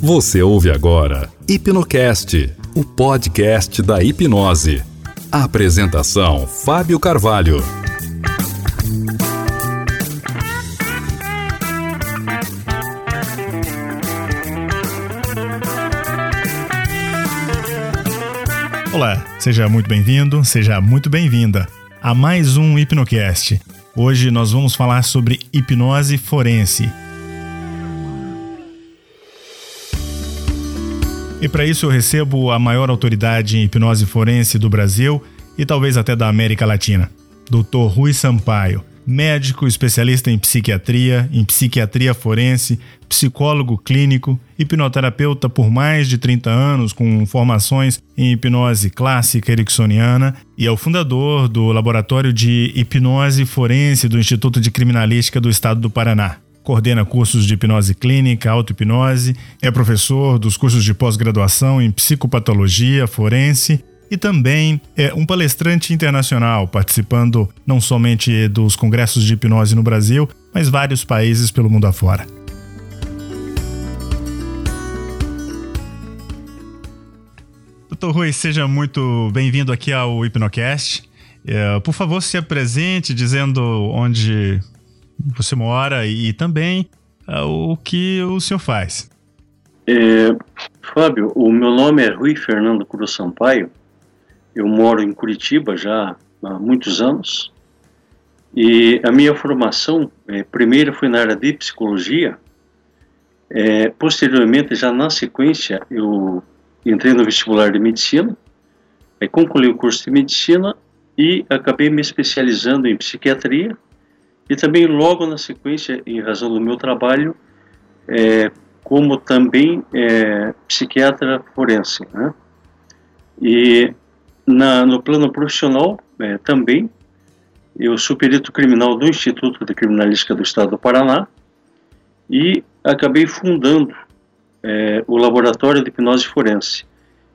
Você ouve agora Hipnocast, o podcast da hipnose. A apresentação: Fábio Carvalho. Olá, seja muito bem-vindo, seja muito bem-vinda a mais um Hipnocast. Hoje nós vamos falar sobre hipnose forense. E para isso eu recebo a maior autoridade em hipnose forense do Brasil e talvez até da América Latina, Dr. Rui Sampaio, médico especialista em psiquiatria, em psiquiatria forense, psicólogo clínico, hipnoterapeuta por mais de 30 anos com formações em hipnose clássica ericksoniana e é o fundador do Laboratório de Hipnose Forense do Instituto de Criminalística do Estado do Paraná coordena cursos de hipnose clínica, auto-hipnose, é professor dos cursos de pós-graduação em psicopatologia forense e também é um palestrante internacional, participando não somente dos congressos de hipnose no Brasil, mas vários países pelo mundo afora. Doutor Rui, seja muito bem-vindo aqui ao Hipnocast. É, por favor, se apresente dizendo onde você mora e também uh, o que o senhor faz. É, Fábio, o meu nome é Rui Fernando Cruz Sampaio. Eu moro em Curitiba já há muitos anos. E a minha formação, é, primeiro foi na área de psicologia. É, posteriormente, já na sequência, eu entrei no vestibular de medicina, concluí o curso de medicina e acabei me especializando em psiquiatria e também logo na sequência, em razão do meu trabalho, é, como também é, psiquiatra forense. Né? E na, no plano profissional é, também, eu sou perito criminal do Instituto de Criminalística do Estado do Paraná e acabei fundando é, o Laboratório de Hipnose Forense.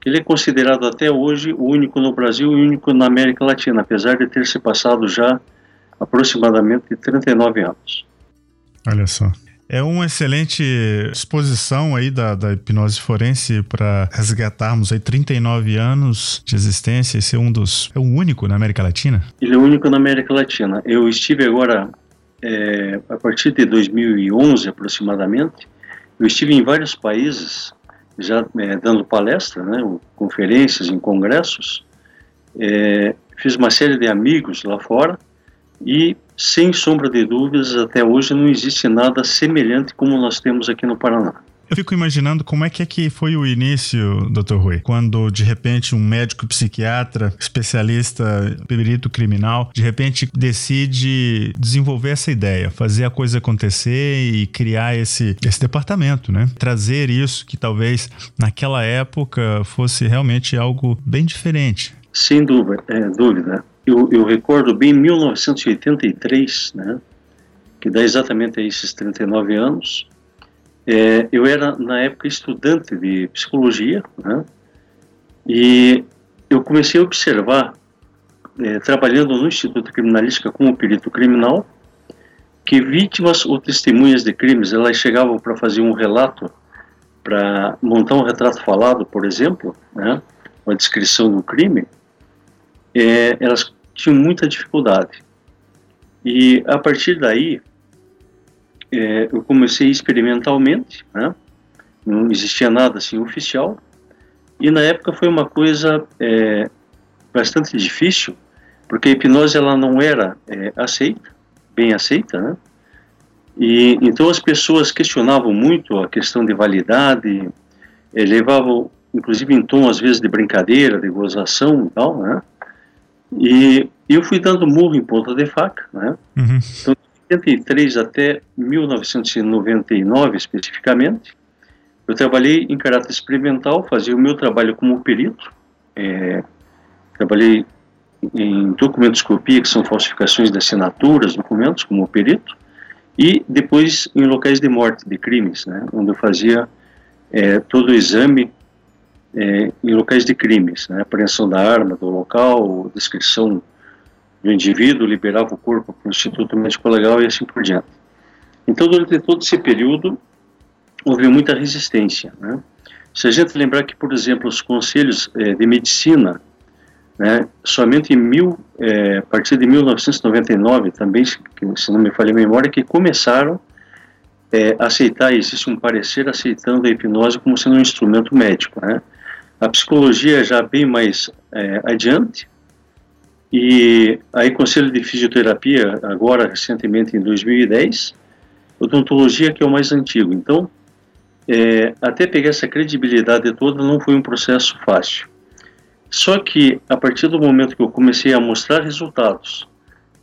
Ele é considerado até hoje o único no Brasil e o único na América Latina, apesar de ter se passado já aproximadamente 39 anos. Olha só. É uma excelente exposição aí da, da hipnose forense para resgatarmos aí 39 anos de existência e ser um dos. É o único na América Latina? Ele é o único na América Latina. Eu estive agora, é, a partir de 2011 aproximadamente, eu estive em vários países já é, dando palestra, né, conferências em congressos. É, fiz uma série de amigos lá fora e, sem sombra de dúvidas, até hoje não existe nada semelhante como nós temos aqui no Paraná. Eu fico imaginando como é que, é que foi o início, Dr. Rui, quando de repente um médico psiquiatra, especialista, perito criminal, de repente decide desenvolver essa ideia, fazer a coisa acontecer e criar esse, esse departamento, né? Trazer isso que talvez naquela época fosse realmente algo bem diferente. Sem dúvida, é, dúvida eu, eu recordo bem 1983, né, que dá exatamente esses 39 anos, é, eu era na época estudante de psicologia, né, e eu comecei a observar, é, trabalhando no Instituto Criminalística como perito criminal, que vítimas ou testemunhas de crimes, elas chegavam para fazer um relato, para montar um retrato falado, por exemplo, né, uma descrição do crime, é, elas tinham muita dificuldade. E a partir daí, é, eu comecei experimentalmente, né? não existia nada assim oficial, e na época foi uma coisa é, bastante difícil, porque a hipnose ela não era é, aceita, bem aceita, né? E então as pessoas questionavam muito a questão de validade, é, levavam, inclusive em tom às vezes de brincadeira, de gozação e tal, né? E eu fui dando murro em ponta de faca, né? Uhum. Então, de 83 até 1999 especificamente, eu trabalhei em caráter experimental, fazia o meu trabalho como perito, é, trabalhei em documentoscopia, que são falsificações de assinaturas, documentos, como perito, e depois em locais de morte, de crimes, né, onde eu fazia é, todo o exame é, em locais de crimes, né, apreensão da arma do local, descrição do indivíduo, liberava o corpo para o Instituto Médico Legal e assim por diante. Então, durante todo esse período, houve muita resistência. Né? Se a gente lembrar que, por exemplo, os conselhos eh, de medicina, né, somente em mil, eh, a partir de 1999, também, se não me falha a memória, que começaram a aceitar, existe um parecer aceitando a hipnose como sendo um instrumento médico. Né? A psicologia já bem mais adiante, e aí Conselho de Fisioterapia, agora recentemente em 2010, odontologia que é o mais antigo. Então, é, até pegar essa credibilidade toda não foi um processo fácil. Só que a partir do momento que eu comecei a mostrar resultados,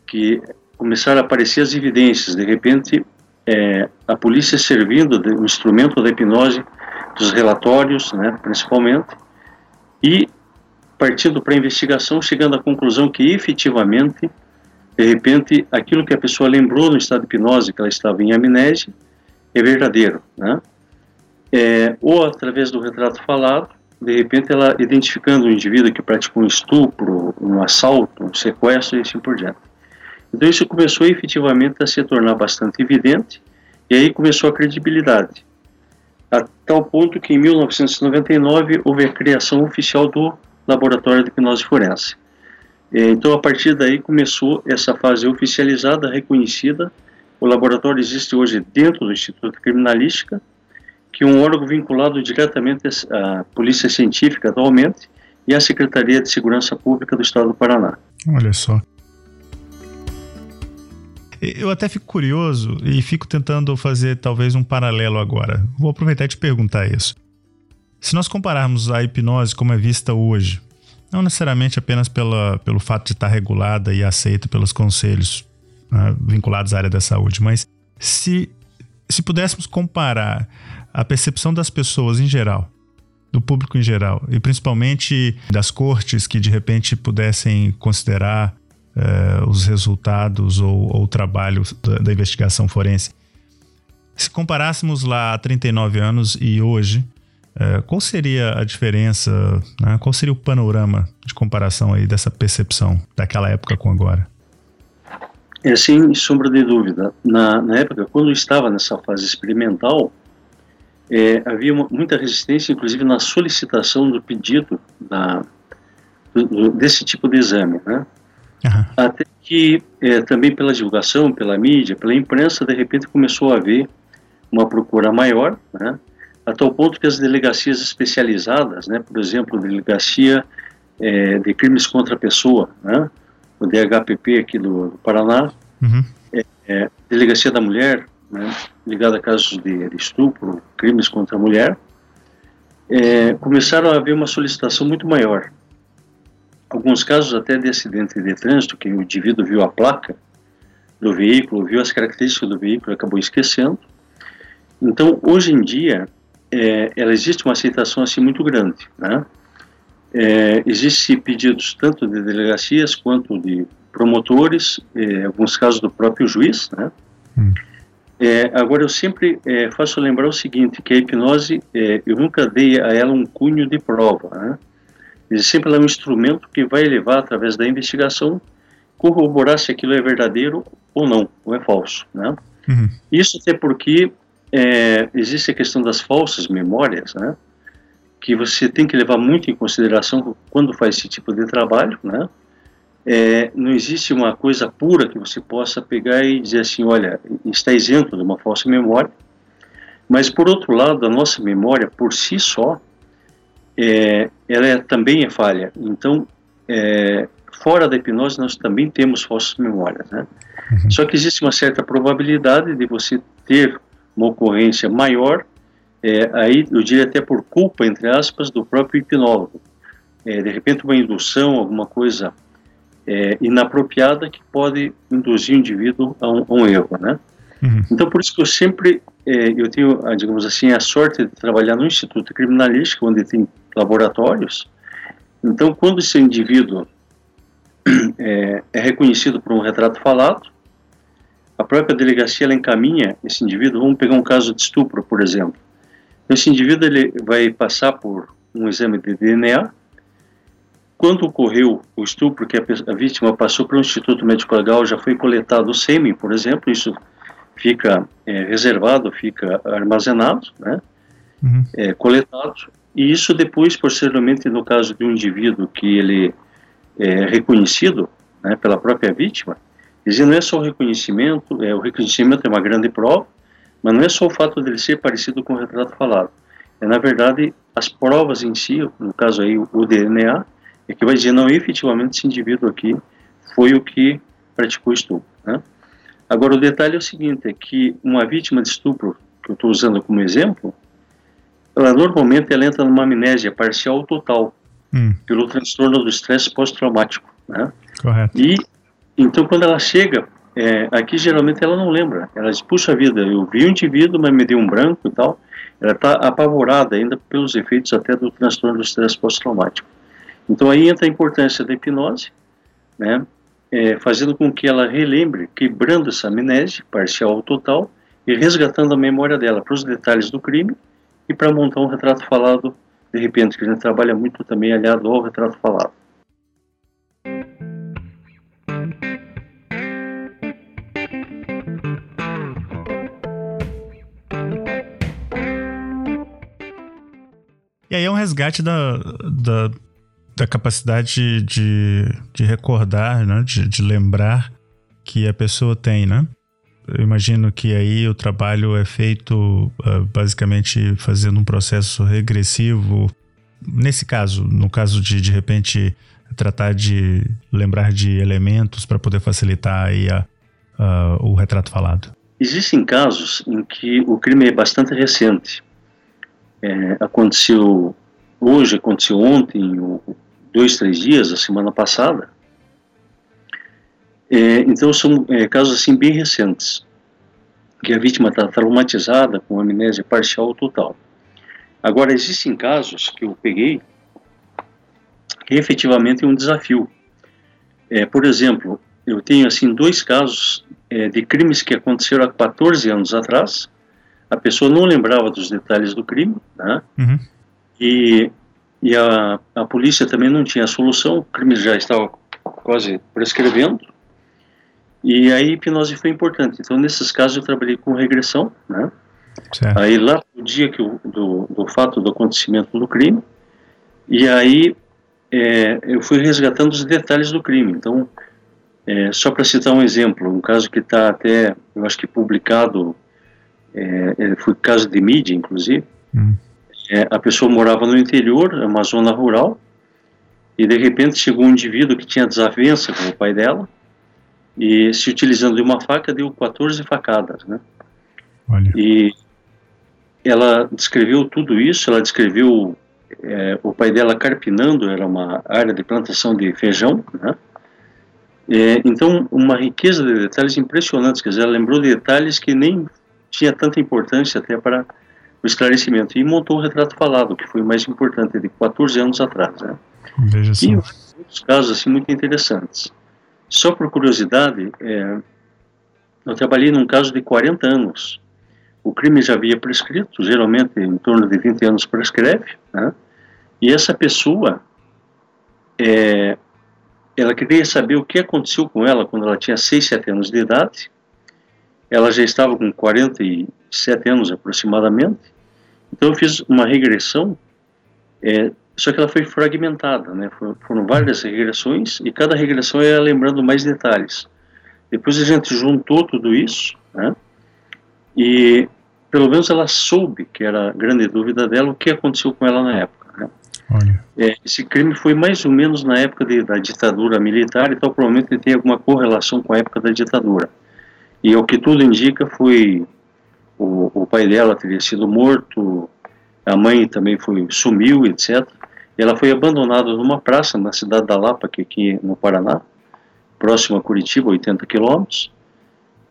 que começaram a aparecer as evidências, de repente é, a polícia servindo de um instrumento da hipnose, dos relatórios, né, principalmente, e partindo para a investigação, chegando à conclusão que efetivamente, de repente, aquilo que a pessoa lembrou no estado de hipnose, que ela estava em amnésia, é verdadeiro, né? É, ou através do retrato falado, de repente ela identificando um indivíduo que praticou um estupro, um assalto, um sequestro e assim por diante. Então isso começou efetivamente a se tornar bastante evidente e aí começou a credibilidade. A tal ponto que em 1999 houve a criação oficial do Laboratório de Hipnose Forense. Então a partir daí começou essa fase oficializada, reconhecida. O laboratório existe hoje dentro do Instituto Criminalística que um órgão vinculado diretamente à Polícia Científica atualmente e à Secretaria de Segurança Pública do Estado do Paraná. Olha só. Eu até fico curioso e fico tentando fazer talvez um paralelo agora. Vou aproveitar e te perguntar isso. Se nós compararmos a hipnose como é vista hoje, não necessariamente apenas pela, pelo fato de estar regulada e aceita pelos conselhos né, vinculados à área da saúde, mas se, se pudéssemos comparar a percepção das pessoas em geral, do público em geral, e principalmente das cortes que de repente pudessem considerar eh, os resultados ou, ou o trabalho da, da, investigação forense. Se comparássemos lá há 39 anos e hoje, eh, qual seria a diferença, né? qual seria o panorama de comparação aí dessa percepção daquela época com agora? É sem sombra de dúvida. Na, na época, quando estava nessa fase experimental, é, havia uma, muita resistência, inclusive na solicitação do pedido da, do, desse tipo de exame, né? Uhum. Até que é, também pela divulgação, pela mídia, pela imprensa, de repente começou a haver uma procura maior, né? A tal ponto que as delegacias especializadas, né? Por exemplo, a delegacia é, de crimes contra a pessoa, né? O DHPP aqui do, do Paraná, uhum. é, é delegacia da mulher, né, ligada a casos de, de, estupro, crimes contra a mulher, é, começaram a haver uma solicitação muito maior. Alguns casos até de acidente de trânsito, que o indivíduo viu a placa do veículo, viu as características do veículo e acabou esquecendo. Então, hoje em dia, é, ela existe uma aceitação assim muito grande, né? É, Existem pedidos tanto de delegacias quanto de promotores, é, alguns casos do próprio juiz, né? Hum. É, agora, eu sempre é, faço lembrar o seguinte, que a hipnose, é, eu nunca dei a ela um cunho de prova, né? Ele sempre é um instrumento que vai levar, através da investigação, corroborar se aquilo é verdadeiro ou não, ou é falso, né? Uhum. Isso até porque é, existe a questão das falsas memórias, né? Que você tem que levar muito em consideração quando faz esse tipo de trabalho, né? é, não existe uma coisa pura que você possa pegar e dizer assim, olha, está isento de uma falsa memória. Mas, por outro lado, a nossa memória, por si só, é, ela é, também é falha. Então, é, fora da hipnose, nós também temos falsas memórias. Né? Uhum. Só que existe uma certa probabilidade de você ter uma ocorrência maior, é, aí eu diria até por culpa, entre aspas, do próprio hipnólogo. É, de repente, uma indução, alguma coisa é, inapropriada que pode induzir o indivíduo a um, a um erro, né? Uhum. Então, por isso que eu sempre, eu tenho, digamos assim, a sorte de trabalhar no Instituto Criminalístico, onde tem laboratórios. Então, quando esse indivíduo é, é reconhecido por um retrato falado, a própria delegacia ela encaminha esse indivíduo, vamos pegar um caso de estupro, por exemplo. Esse indivíduo ele vai passar por um exame de DNA, quando ocorreu o estupro, que a, vítima passou para o Instituto Médico Legal, já foi coletado o sêmen, por exemplo, isso fica é, reservado, fica armazenado, né? Uhum. É, coletado, e isso depois, posteriormente, no caso de um indivíduo que ele é reconhecido né, pela própria vítima, dizer, não é só o reconhecimento, é, o reconhecimento é uma grande prova, mas não é só o fato dele ser parecido com o retrato falado. É, na verdade, as provas em si, no caso aí o DNA, é que vai dizer, não, efetivamente esse indivíduo aqui foi o que praticou estupro. Né? Agora, o detalhe é o seguinte, é que uma vítima de estupro, que eu estou usando como exemplo, ela normalmente ela entra numa amnésia parcial ou total, hum. pelo transtorno do estresse pós-traumático. Né? Correto. E, então, quando ela chega, é, aqui geralmente ela não lembra. Ela diz, puxa vida, eu vi um indivíduo, mas me deu um branco e tal. Ela está apavorada ainda pelos efeitos até do transtorno do estresse pós-traumático. Então, aí entra a importância da hipnose, né? É, fazendo com que ela relembre, quebrando essa amnésia parcial ou total e resgatando a memória dela para os detalhes do crime e para montar um retrato falado, de repente, que a gente trabalha muito também aliado ao retrato falado. E aí é um resgate da, da, da capacidade de, de recordar, né? de, de lembrar que a pessoa tem, né? Eu imagino que aí o trabalho é feito uh, basicamente fazendo um processo regressivo. Nesse caso, no caso de de repente tratar de lembrar de elementos para poder facilitar aí a, uh, o retrato falado. Existem casos em que o crime é bastante recente. É, aconteceu hoje, aconteceu ontem, dois, três dias, a semana passada. É, então são é, casos assim bem recentes, que a vítima está traumatizada com amnésia parcial ou total. Agora existem casos que eu peguei que efetivamente é um desafio. É, por exemplo, eu tenho assim dois casos é, de crimes que aconteceram há 14 anos atrás. A pessoa não lembrava dos detalhes do crime, né? Uhum. E, e a, a polícia também não tinha solução. O crime já estava quase prescrevendo. E a hipnose foi importante. Então, nesses casos, eu trabalhei com regressão, né? Certo. Aí, lá no dia que o, do, do fato do acontecimento do crime, e aí é, eu fui resgatando os detalhes do crime. Então, é, só para citar um exemplo, um caso que está até, eu acho que publicado, é, é foi caso de mídia, inclusive. Hum. É, a pessoa morava no interior, uma zona rural, e de repente chegou um indivíduo que tinha desavença com o pai dela, e se utilizando de uma faca deu 14 facadas, né? Olha. E ela descreveu tudo isso, ela descreveu é, o pai dela carpinando, era uma área de plantação de feijão, né? É, então, uma riqueza de detalhes impressionantes, quer dizer, ela lembrou de detalhes que nem tinha tanta importância até para o esclarecimento, e montou o retrato falado, que foi o mais importante, de 14 anos atrás, né? Veja. E outros casos, assim, muito interessantes. Só por curiosidade, é, eu trabalhei num caso de 40 anos. O crime já havia prescrito, geralmente em torno de 20 anos prescreve, né? e essa pessoa, é, ela queria saber o que aconteceu com ela quando ela tinha 6, 7 anos de idade. Ela já estava com 47 anos aproximadamente. Então eu fiz uma regressão é, só que ela foi fragmentada, né? Foram várias regressões e cada regressão ia lembrando mais detalhes. Depois a gente juntou tudo isso, né? E pelo menos ela soube, que era a grande dúvida dela, o que aconteceu com ela na época. Né? É, esse crime foi mais ou menos na época de, da ditadura militar, então provavelmente tem alguma correlação com a época da ditadura. E o que tudo indica foi o, o pai dela teria sido morto, a mãe também foi sumiu, etc. Ela foi abandonada numa praça na cidade da Lapa, que é aqui no Paraná, próximo a Curitiba, 80 quilômetros.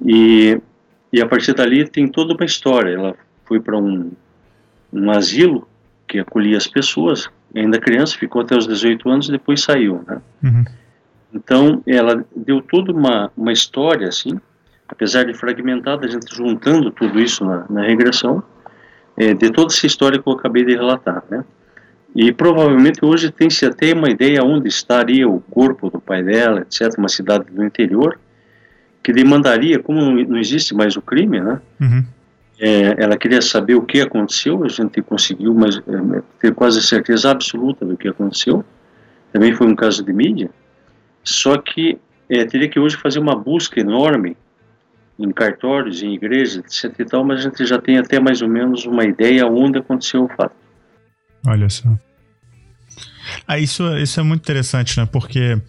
E, e a partir dali tem toda uma história. Ela foi para um, um asilo que acolhia as pessoas, ainda criança, ficou até os 18 anos e depois saiu. Né? Uhum. Então, ela deu toda uma, uma história, assim, apesar de fragmentada, a gente juntando tudo isso na, na regressão, é, de toda essa história que eu acabei de relatar, né? E provavelmente hoje tem-se até uma ideia onde estaria o corpo do pai dela, etc., uma cidade do interior, que demandaria, como não existe mais o crime, né? Uhum. É, ela queria saber o que aconteceu, a gente conseguiu mas, é, ter quase certeza absoluta do que aconteceu. Também foi um caso de mídia. Só que é, teria que hoje fazer uma busca enorme em cartórios, em igrejas, etc e tal, mas a gente já tem até mais ou menos uma ideia onde aconteceu o fato. Olha só. Ah, isso, isso é muito interessante, né? Porque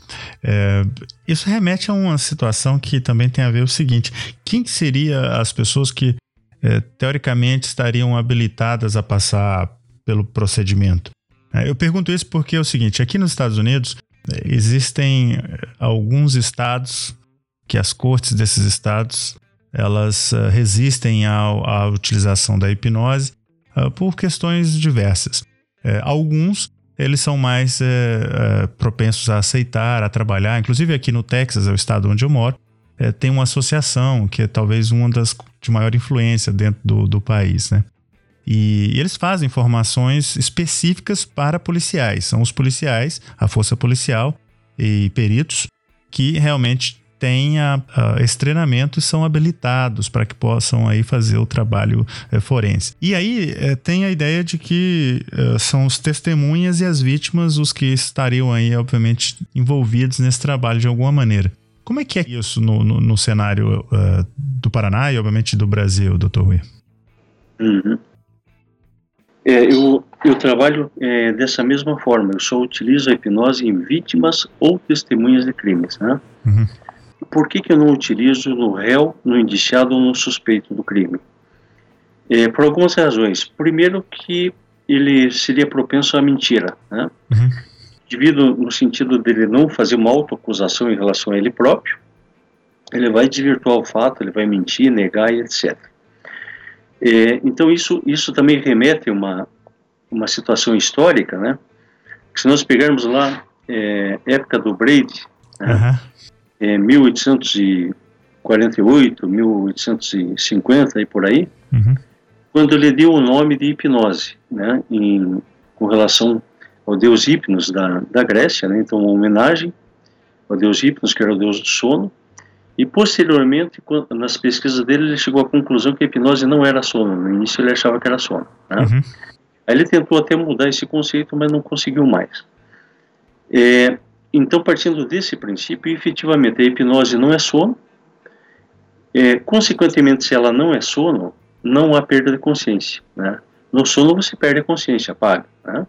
é, isso remete a uma situação que também tem a ver o seguinte: quem seria as pessoas que é, teoricamente estariam habilitadas a passar pelo procedimento? É, eu pergunto isso porque é o seguinte: aqui nos Estados Unidos é, existem alguns estados que as cortes desses estados elas uh, resistem ao, à utilização da hipnose uh, por questões diversas. É, alguns eles são mais propensos a aceitar, a trabalhar. Inclusive aqui no Texas, é o estado onde eu moro, tem uma associação que é talvez uma das de maior influência dentro do, do país, né? E eles fazem formações específicas para policiais. São os policiais, a força policial e peritos que realmente tenha uh, esse treinamento e são habilitados para que possam aí fazer o trabalho uh, forense. E aí uh, tem a ideia de que eh, são os testemunhas e as vítimas os que estariam aí, obviamente, envolvidos nesse trabalho de alguma maneira. Como é que é isso no, no, no cenário uh, do Paraná e, obviamente, do Brasil, doutor Rui? Uhum. É, eu, eu trabalho é, dessa mesma forma. Eu só utilizo a hipnose em vítimas ou testemunhas de crimes. Né? Uhum. Por que, que eu não utilizo no réu, no indiciado ou no suspeito do crime? É, por algumas razões. Primeiro, que ele seria propenso à mentira. Né? Uhum indivíduo, no sentido dele não fazer uma autoacusação em relação a ele próprio, ele vai desvirtuar o fato, ele vai mentir, negar e etc. É, então isso, isso também remete a uma, uma situação histórica, né? Se nós pegarmos lá, é, época do Brady, né? uhum. É, 1848, 1850 e por aí, uhum. quando ele deu o nome de hipnose, né? Em, com relação ao deus Hipnos da, da Grécia, né? então uma homenagem ao deus Hipnos, que era o deus do sono, e posteriormente, nas pesquisas dele, ele chegou à conclusão que a hipnose não era sono, no início ele achava que era sono. Né? Uhum. Aí ele tentou até mudar esse conceito, mas não conseguiu mais. É, então, partindo desse princípio, efetivamente a hipnose não é sono, é, consequentemente, se ela não é sono, não há perda de consciência. Né? No sono você perde a consciência, apaga. Né?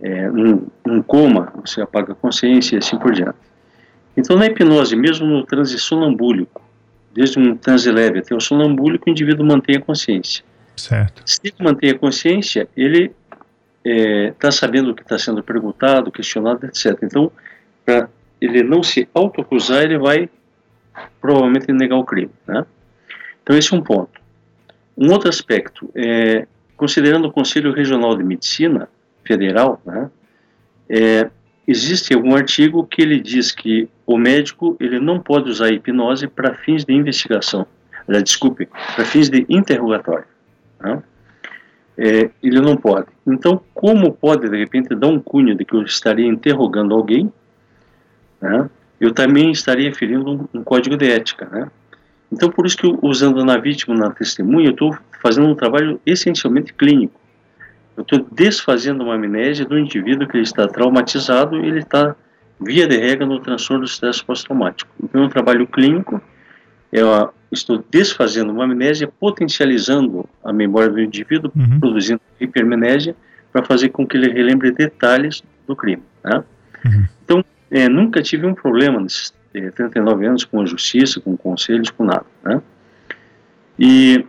é, um, um coma, você apaga a consciência e assim por diante. Então, na hipnose, mesmo no transe sonambúlico, desde um transe leve até o sonambúlico, o indivíduo mantém a consciência. Certo. Se ele mantém a consciência, ele está é, sabendo o que está sendo perguntado, questionado, etc. Então, para ele não se autoacusar, ele vai provavelmente negar o crime. Né? Então, esse é um ponto. Um outro aspecto, é, considerando o Conselho Regional de Medicina, federal, né, é, existe algum artigo que ele diz que o médico ele não pode usar hipnose para fins de investigação, desculpe, para fins de interrogatório. Né? É, ele não pode. Então, como pode de repente dar um cunho de que eu estaria interrogando alguém, né? eu também estaria ferindo um, um, código de ética, né? Então, por isso que usando na vítima, na testemunha, eu estou fazendo um trabalho essencialmente clínico. Eu estou desfazendo uma amnésia do indivíduo que ele está traumatizado e ele está, via de regra, no transtorno do estresse pós-traumático. Então, é um trabalho clínico, eu estou desfazendo uma amnésia, potencializando a memória do indivíduo, uhum. produzindo hipermnésia, para fazer com que ele relembre detalhes do crime. Né? Uhum. Então, é, nunca tive um problema nesses é, 39 anos com a justiça, com conselhos, com nada. Né? E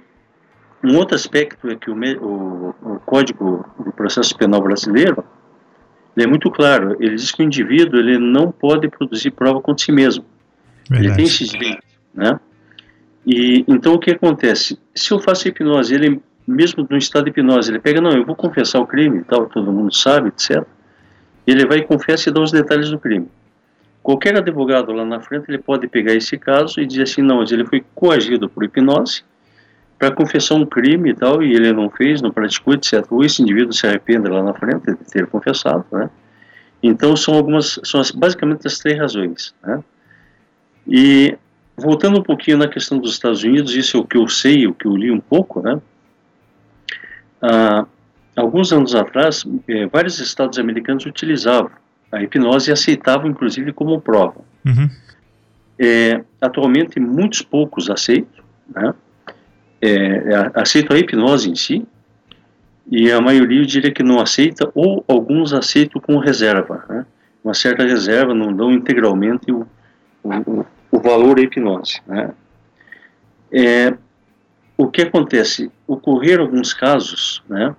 um outro aspecto é que o, o, o Código do Processo Penal Brasileiro é muito claro. Ele diz que o indivíduo ele não pode produzir prova contra si mesmo. Verdade. Ele tem esse direito, né? E então o que acontece? Se eu faço hipnose, ele mesmo no estado de hipnose, ele pega, não, eu vou confessar o crime, tal, todo mundo sabe, etc. Ele vai confessa e dá os detalhes do crime. Qualquer advogado lá na frente, ele pode pegar esse caso e dizer assim, não, mas ele foi coagido por hipnose, para confessar um crime e tal, e ele não fez, não praticou, etc. Ou esse indivíduo se arrepende lá na frente de ter confessado, né? Então são algumas, são as, basicamente as três razões, né? E voltando um pouquinho na questão dos Estados Unidos, isso é o que eu sei, o que eu li um pouco, né? Ah, alguns anos atrás, eh, vários estados americanos utilizavam a hipnose e aceitavam, inclusive, como prova. Uhum. É, atualmente, muitos poucos aceitam, né? É, aceitam a hipnose em si, e a maioria eu diria que não aceita, ou alguns aceitam com reserva, né? uma certa reserva, não dão integralmente o, o, o valor da hipnose. Né? É, o que acontece? Ocorreram alguns casos né,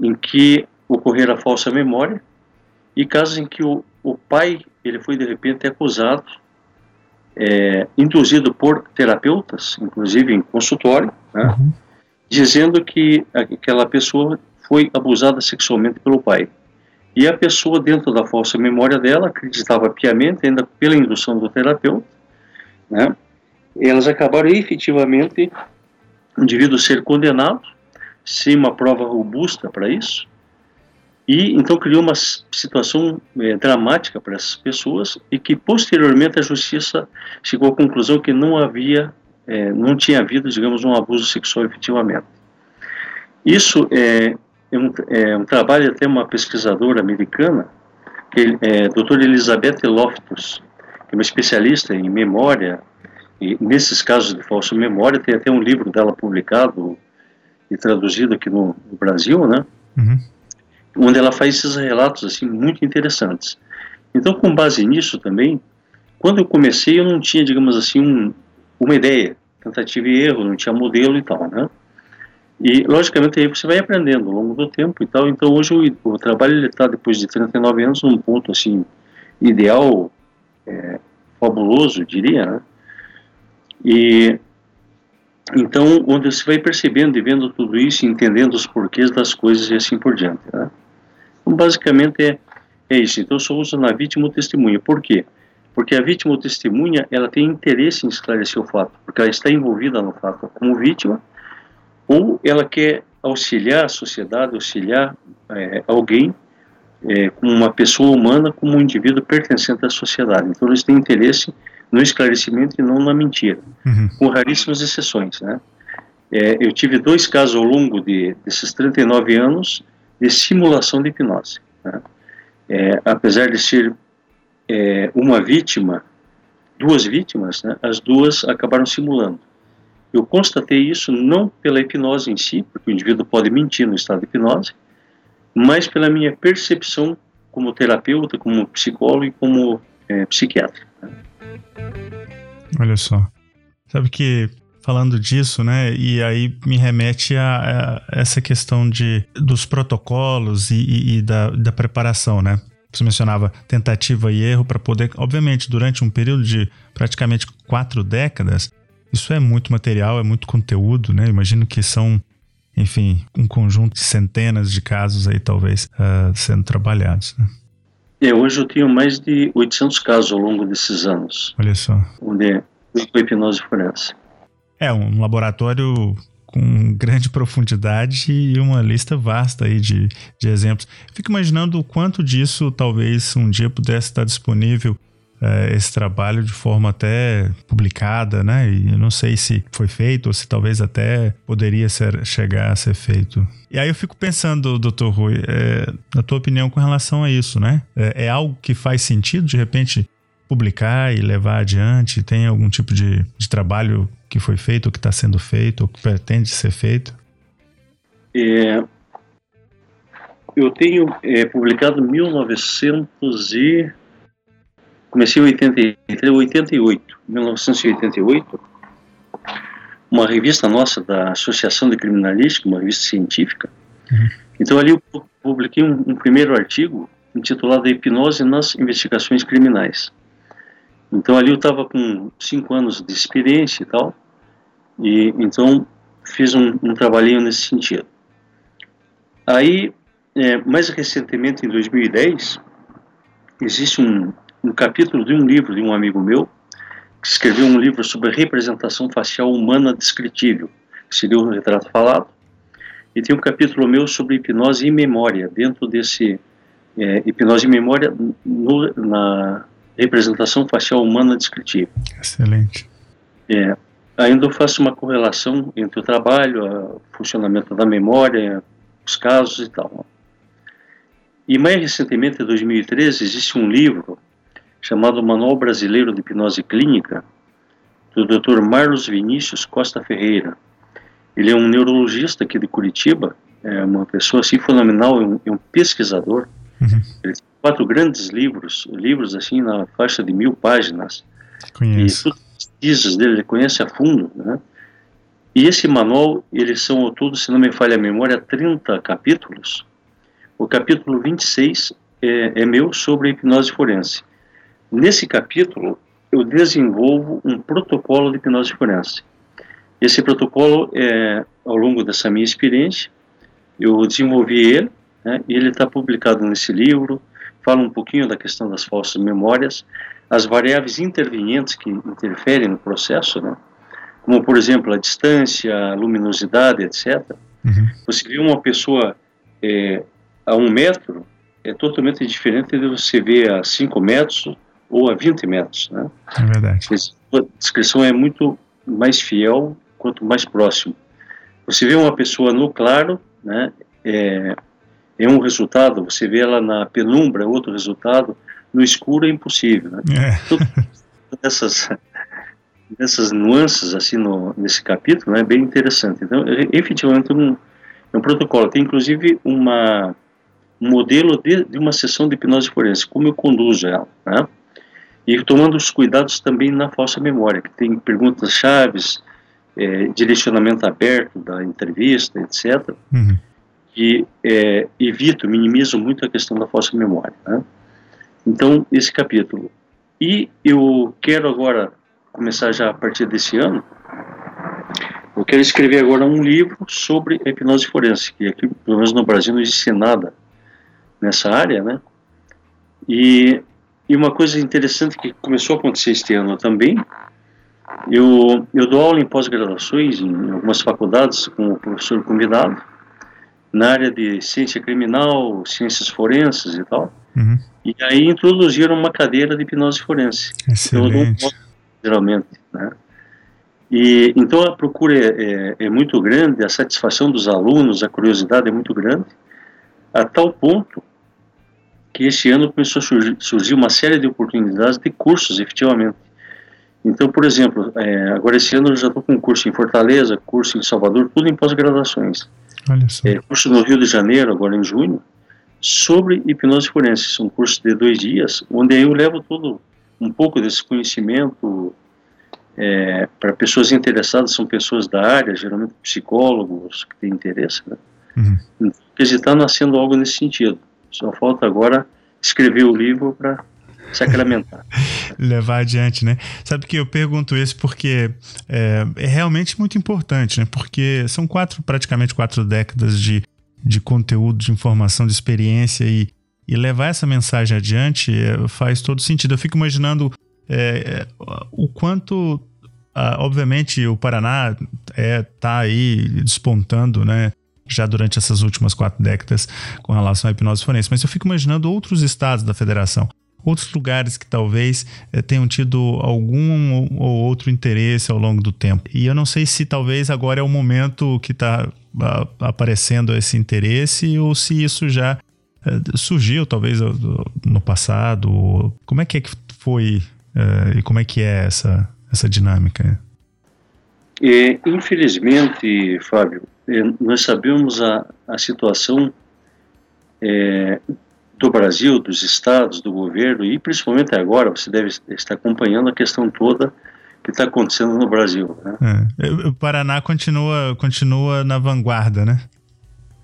em que ocorreu a falsa memória e casos em que o, o pai ele foi de repente acusado, é, induzido por terapeutas, inclusive em consultório, né, uhum. dizendo que aquela pessoa foi abusada sexualmente pelo pai. E a pessoa, dentro da falsa memória dela, acreditava piamente, ainda pela indução do terapeuta, né? Elas acabaram efetivamente o indivíduo ser condenado, sem uma prova robusta para isso, e então criou uma situação é, dramática para essas pessoas e que posteriormente a justiça chegou à conclusão que não havia, é, não tinha havido, digamos, um abuso sexual efetivamente. Isso é, um, é um trabalho até uma pesquisadora americana, que é doutora Elizabeth Loftus, que é uma especialista em memória, e nesses casos de falsa memória, tem até um livro dela publicado e traduzido aqui no, no Brasil, né? Uhum. Onde ela faz esses relatos, assim, muito interessantes. Então, com base nisso também, quando eu comecei, eu não tinha, digamos assim, um, uma ideia, tentativa e erro, não tinha modelo e tal, né? E, logicamente, aí você vai aprendendo ao longo do tempo e tal. Então, hoje o, o trabalho está, depois de 39 anos, num ponto, assim, ideal, é, fabuloso, diria, né? E, então, onde você vai percebendo e vendo tudo isso, entendendo os porquês das coisas e assim por diante, né? Então, basicamente, é, é isso. Então, eu só uso na vítima o testemunha. Por quê? Porque a vítima ou testemunha, ela tem interesse em esclarecer o fato, porque ela está envolvida no fato como vítima, ou ela quer auxiliar a sociedade, auxiliar é, alguém é, como uma pessoa humana, como um indivíduo pertencente à sociedade. Então eles têm interesse no esclarecimento e não na mentira, uhum. com raríssimas exceções. Né? É, eu tive dois casos ao longo de, desses 39 anos de simulação de hipnose. Né? É, apesar de ser é, uma vítima, duas vítimas, né, as duas acabaram simulando. Eu constatei isso não pela hipnose em si, porque o indivíduo pode mentir no estado de hipnose, mas pela minha percepção como terapeuta, como psicólogo e como é, psiquiatra. Olha só. Sabe que falando disso, né? E aí me remete a, a essa questão de dos protocolos e, e, e da, da preparação, né? Você mencionava tentativa e erro para poder, obviamente, durante um período de praticamente quatro décadas, isso é muito material, é muito conteúdo, né? Imagino que são, enfim, um conjunto de centenas de casos aí, talvez, uh, sendo trabalhados. Né? É, hoje eu tenho mais de 800 casos ao longo desses anos. Olha só. Onde é hipnose forense. É, um laboratório com grande profundidade e uma lista vasta aí de, de exemplos. Fico imaginando o quanto disso talvez um dia pudesse estar disponível é, esse trabalho de forma até publicada, né? E eu não sei se foi feito ou se talvez até poderia ser, chegar a ser feito. E aí eu fico pensando, doutor Rui, é, na tua opinião com relação a isso, né? É, é, algo que faz sentido, de repente, publicar e levar adiante? Tem algum tipo de, de trabalho que foi feito, ou que está sendo feito, ou que pretende ser feito? É, eu tenho é, publicado 1900 e comecei em 83, 88, 1988, uma revista nossa da Associação de Criminalística, uma revista científica. Uhum. Então ali eu publiquei um, um, primeiro artigo intitulado Hipnose nas Investigações Criminais. Então ali eu estava com cinco anos de experiência e tal, e então fiz um, um trabalhinho nesse sentido. Aí, é, mais recentemente, em 2010, existe um, um capítulo de um livro de um amigo meu, que escreveu um livro sobre representação facial humana descritível, que seria o retrato falado, e tem um capítulo meu sobre hipnose e memória, dentro desse é, hipnose e memória no, na representação facial humana descritível. Excelente. É, ainda eu faço uma correlação entre o trabalho, o funcionamento da memória, os casos e tal. E mais recentemente, em 2013, existe um livro chamado Manual Brasileiro de Hipnose Clínica, do Dr. Marlos Vinícius Costa Ferreira. Ele é um neurologista aqui de Curitiba, é uma pessoa assim fenomenal, é um, é um pesquisador. Uhum. Ele tem quatro grandes livros, livros assim na faixa de mil páginas. Conheço. E todas as pesquisas dele ele conhece a fundo, né? E esse manual, eles são ao todo, se não me falha a memória, 30 capítulos. O capítulo 26 é, é meu sobre hipnose forense. Nesse capítulo, eu desenvolvo um protocolo de hipnose forense. Esse protocolo, é, ao longo dessa minha experiência, eu desenvolvi ele, né, e ele está publicado nesse livro, fala um pouquinho da questão das falsas memórias, as variáveis intervenientes que interferem no processo, né, como, por exemplo, a distância, a luminosidade, etc. Uhum. Você vê uma pessoa é, a um metro, é totalmente diferente de você ver a cinco metros ou a 20 metros. Né? É verdade. A descrição é muito mais fiel quanto mais próximo. Você vê uma pessoa no claro, né, é, é um resultado, você vê ela na penumbra, é outro resultado, no escuro é impossível. Né? É. essas, essas nuances assim no, nesse capítulo é né, bem interessante. Então, é, efetivamente, um, é um protocolo. Tem inclusive uma, um modelo de, de uma sessão de hipnose forense, como eu conduzo ela. Né? E tomando os cuidados também na falsa memória, que tem perguntas chaves, é, direcionamento aberto da entrevista, etc. Uhum. Que é, evito, minimizo muito a questão da falsa memória. Né? Então, esse capítulo. E eu quero agora começar já a partir desse ano, eu quero escrever agora um livro sobre a hipnose forense, que aqui, pelo menos no Brasil, não existe nada nessa área, né? E, e uma coisa interessante que começou a acontecer este ano também, eu, eu dou aula em pós-graduações em algumas faculdades como professor convidado, na área de ciência criminal, ciências forenses e tal. Uhum. E aí introduziram uma cadeira de hipnose forense. Excelente. Então, geralmente, né? E então a procura é, é, é, muito grande, a satisfação dos alunos, a curiosidade é muito grande, a tal ponto que este ano começou a surgir, surgir uma série de oportunidades de cursos, efetivamente. Então, por exemplo, é, agora esse ano eu já estou com um curso em Fortaleza, curso em Salvador, tudo em pós-graduações. É, curso no Rio de Janeiro, agora em junho, sobre hipnose forense. São cursos de dois dias, onde eu levo todo um pouco desse conhecimento é, para pessoas interessadas, são pessoas da área, geralmente psicólogos que têm interesse. Né? Uhum. Então, está nascendo algo nesse sentido. Só falta agora escrever o livro para sacramentar. Levar adiante, né? Sabe que eu pergunto isso porque é, é, realmente muito importante, né? Porque são quatro, praticamente quatro décadas de, de conteúdo, de informação, de experiência e, e levar essa mensagem adiante é, faz todo sentido. Eu fico imaginando é, o quanto, obviamente, o Paraná é, tá aí despontando, né? Já durante essas últimas quatro décadas com relação à hipnose forense. Mas eu fico imaginando outros estados da federação, outros lugares que talvez eh, tenham tido algum ou outro interesse ao longo do tempo. E eu não sei se talvez agora é o momento que está aparecendo esse interesse ou se isso já uh, surgiu talvez uh, no passado. Como é que, é que foi e como é que é essa, essa dinâmica? E, infelizmente, Fábio, é, nós sabemos a, a situação é, do Brasil, dos estados, do governo, e principalmente agora, você deve estar acompanhando a questão toda que está acontecendo no Brasil. Né? É, o Paraná continua, continua na vanguarda, né?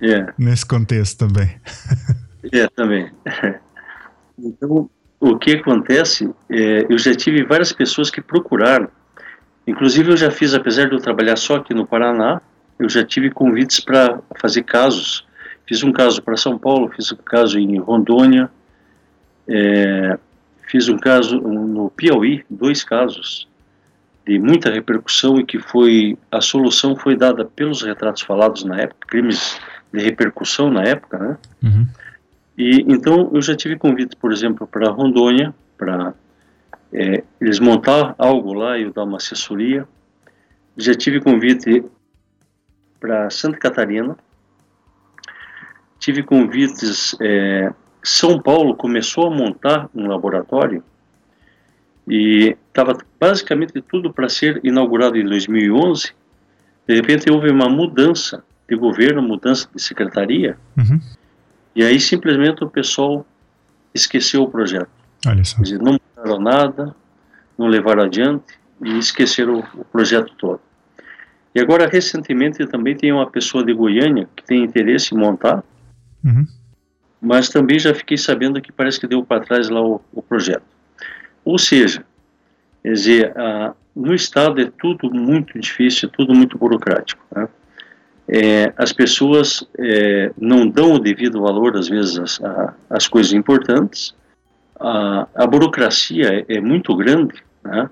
É. Nesse contexto também. é, também. Então, o que acontece, é, eu já tive várias pessoas que procuraram, inclusive eu já fiz, apesar de eu trabalhar só aqui no Paraná, eu já tive convites para fazer casos. Fiz um caso para São Paulo, fiz um caso em Rondônia, é, fiz um caso no Piauí, dois casos de muita repercussão e que foi a solução foi dada pelos retratos falados na época, crimes de repercussão na época, né? Uhum. E então eu já tive convite, por exemplo, para Rondônia, para é, eles montar algo lá e eu dar uma assessoria já tive convite para Santa Catarina, tive convites. É, São Paulo começou a montar um laboratório e estava basicamente tudo para ser inaugurado em 2011. De repente houve uma mudança de governo, mudança de secretaria, uhum. e aí simplesmente o pessoal esqueceu o projeto. Olha só. Dizer, não mudaram nada, não levaram adiante e esqueceram o projeto todo. E agora, recentemente, também tem uma pessoa de Goiânia que tem interesse em montar, uhum. mas também já fiquei sabendo que parece que deu para trás lá o, o projeto. Ou seja, quer dizer, no Estado é tudo muito difícil, tudo muito burocrático. Né? É, as pessoas é, não dão o devido valor, às vezes, às, às coisas importantes. A, a burocracia é, é muito grande, né?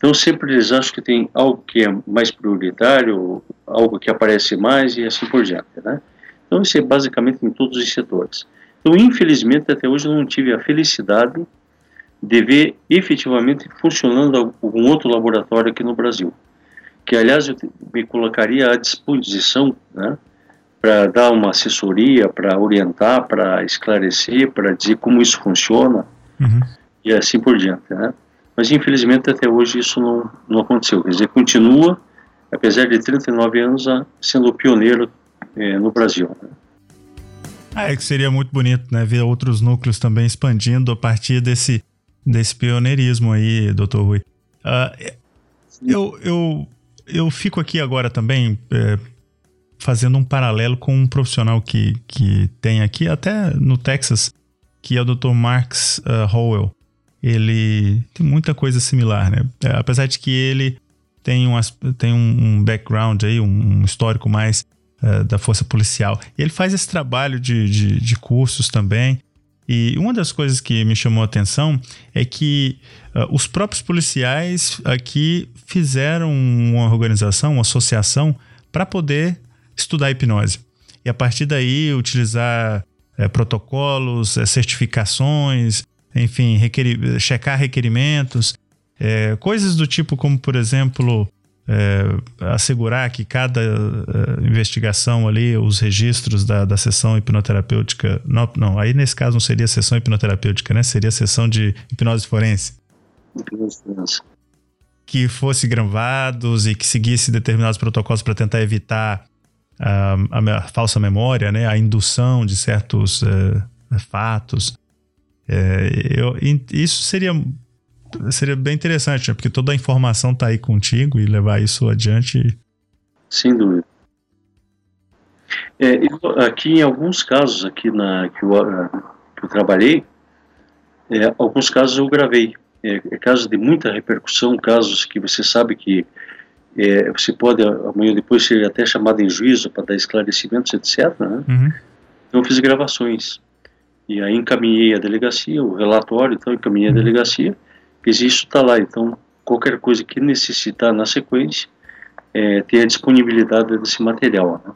Então sempre eles acham que tem algo que é mais prioritário, algo que aparece mais e assim por diante, né? Então isso é basicamente em todos os setores. Então infelizmente até hoje eu não tive a felicidade de ver efetivamente funcionando algum outro laboratório aqui no Brasil, que aliás eu me colocaria à disposição, né? Para dar uma assessoria, para orientar, para esclarecer, para dizer como isso funciona uhum. e assim por diante, né? Mas infelizmente até hoje isso não, não aconteceu. Quer dizer, continua, apesar de 39 anos, sendo pioneiro é, no Brasil. Ah, é que seria muito bonito, né? Ver outros núcleos também expandindo a partir desse, desse pioneirismo aí, doutor Rui. Uh, eu, eu, eu fico aqui agora também é, fazendo um paralelo com um profissional que, que tem aqui, até no Texas, que é o Dr. Marx uh, Howell ele tem muita coisa similar, né? É, apesar de que ele tem um, tem um background aí, um, histórico mais uh, da força policial. Ele faz esse trabalho de, de, de, cursos também. E uma das coisas que me chamou a atenção é que uh, os próprios policiais aqui fizeram uma organização, uma associação, para poder estudar hipnose. E a partir daí utilizar é, protocolos, é, certificações, enfim, checar requerimentos, é, coisas do tipo como, por exemplo, é, assegurar que cada é, investigação ali, os registros da, da sessão hipnoterapêutica, não, não, aí nesse caso não seria sessão hipnoterapêutica, né? Seria sessão de hipnose forense. Que fosse gravados e que seguisse determinados protocolos para tentar evitar a, a, a, falsa memória, né? A indução de certos é, fatos. É, eu, isso seria, seria bem interessante, né? porque toda a informação está aí contigo e levar isso adiante. Sem dúvida. É, eu, aqui em alguns casos aqui na que eu, que eu trabalhei, é, alguns casos eu gravei. É, é, casos de muita repercussão, casos que você sabe que é, você pode amanhã depois ser até chamado em juízo para dar esclarecimentos, etc. Né? Uhum. Então eu fiz gravações. E aí encaminhei a delegacia, o relatório, então encaminhei a delegacia, fiz isso está lá. Então, qualquer coisa que necessitar na sequência, é, ter a disponibilidade desse material. Né?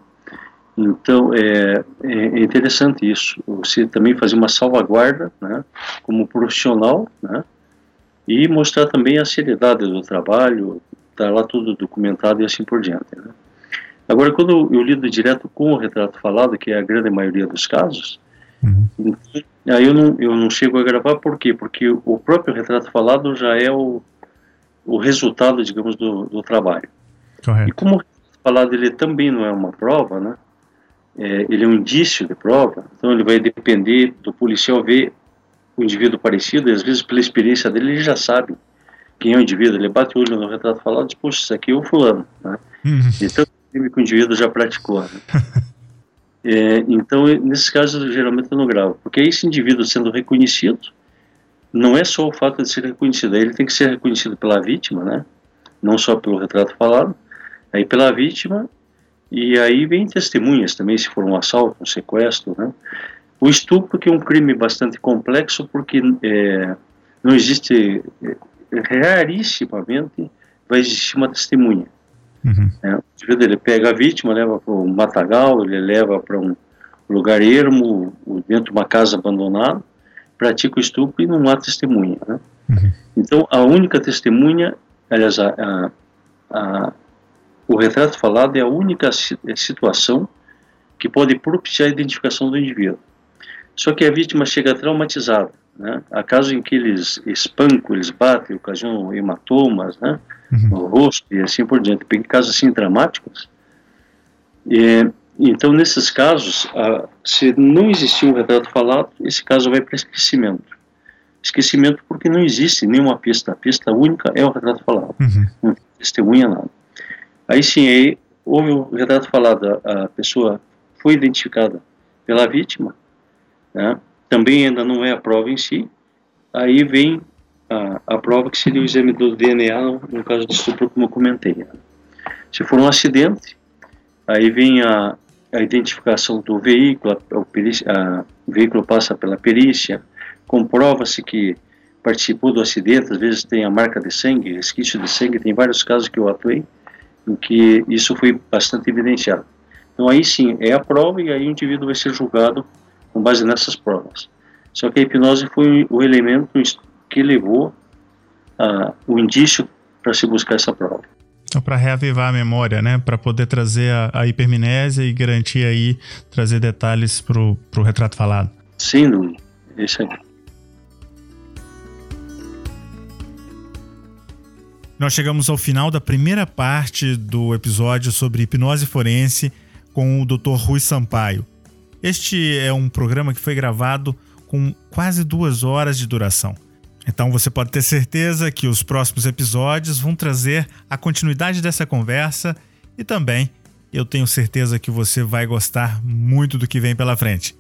Então, é, é, interessante isso. Você também fazer uma salvaguarda, né, como profissional, né, e mostrar também a seriedade do trabalho, tá lá tudo documentado e assim por diante. Né. Agora, quando eu lido direto com o retrato falado, que é a grande maioria dos casos, Uhum. Aí eu não, eu não chego a gravar, por quê? Porque o próprio retrato falado já é o, o resultado, digamos, do, do trabalho. Correto. E como o retrato falado ele também não é uma prova, né? É, ele é um indício de prova, então ele vai depender do policial ver o indivíduo parecido, e às vezes pela experiência dele ele já sabe quem é o indivíduo, ele bate o olho no retrato falado e diz, poxa, isso aqui é o fulano, né? Uhum. Então, o que o indivíduo já praticou, né? É, então, nesses casos, geralmente eu não gravo, porque esse indivíduo sendo reconhecido, não é só o fato de ser reconhecido, ele tem que ser reconhecido pela vítima, né? Não só pelo retrato falado, aí pela vítima, e aí vem testemunhas também, se for um assalto, um sequestro, né? O estupro, que é um crime bastante complexo, porque é, não existe, é, rarissimamente, vai existir uma testemunha. Uhum. É, ele pega a vítima, leva para um matagal, ele leva para um lugar ermo, dentro de uma casa abandonada, pratica o estupro e não há testemunha. Né? Uhum. Então, a única testemunha, aliás, a, a, a, o retrato falado é a única é situação que pode propiciar a identificação do indivíduo. Só que a vítima chega traumatizada, né? Há casos em que eles espancam, eles batem, ocasionam hematomas, né? Uhum. No rosto e assim por diante. Tem casos assim dramáticos. E, então, nesses casos, a, se não existir um retrato falado, esse caso vai para esquecimento. Esquecimento porque não existe nenhuma pista. A pista única é o retrato falado. Uhum. Não tem testemunha nada. Aí sim, aí, houve o um retrato falado, a pessoa foi identificada pela vítima, né? também ainda não é a prova em si, aí vem a, a prova que seria o exame do DNA no, caso de estupro, como eu comentei. Se for um acidente, aí vem a, a identificação do veículo, a, a, o veículo passa pela perícia, comprova-se que participou do acidente, às vezes tem a marca de sangue, resquício de sangue, tem vários casos que eu atuei, em que isso foi bastante evidenciado. Então aí sim, é a prova e aí o indivíduo vai ser julgado com base nessas provas. Só que a hipnose foi o elemento que levou uh, o indício para se buscar essa prova. Então, para reavivar a memória, né? Para poder trazer a, a, hipermnésia e garantir aí, trazer detalhes para o retrato falado. Sim, dúvida. Isso aí. Nós chegamos ao final da primeira parte do episódio sobre hipnose forense com o Dr. Rui Sampaio. Este é um programa que foi gravado com quase duas horas de duração. Então você pode ter certeza que os próximos episódios vão trazer a continuidade dessa conversa e também eu tenho certeza que você vai gostar muito do que vem pela frente.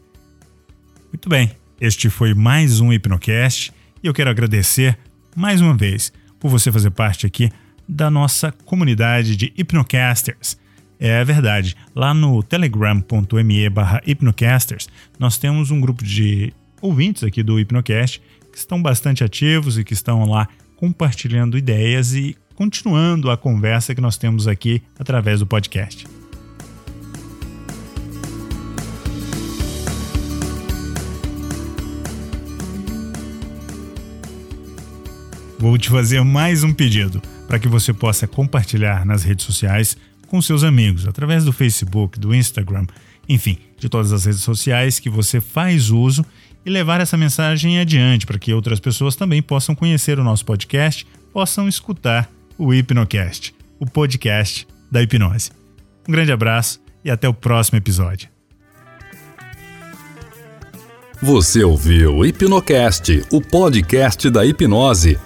Muito bem, este foi mais um Hipnocast e eu quero agradecer mais uma vez por você fazer parte aqui da nossa comunidade de Hipnocasters. É verdade. Lá no telegram.me barra hipnocasters, nós temos um grupo de ouvintes aqui do Hipnocast que estão bastante ativos e que estão lá compartilhando ideias e continuando a conversa que nós temos aqui através do podcast. Vou te fazer mais um pedido para que você possa compartilhar nas redes sociais com seus amigos, através do Facebook, do Instagram, enfim, de todas as redes sociais que você faz uso e levar essa mensagem adiante para que outras pessoas também possam conhecer o nosso podcast, possam escutar o Hipnocast, o podcast da hipnose. Um grande abraço e até o próximo episódio. Você ouviu o Hipnocast, o podcast da hipnose.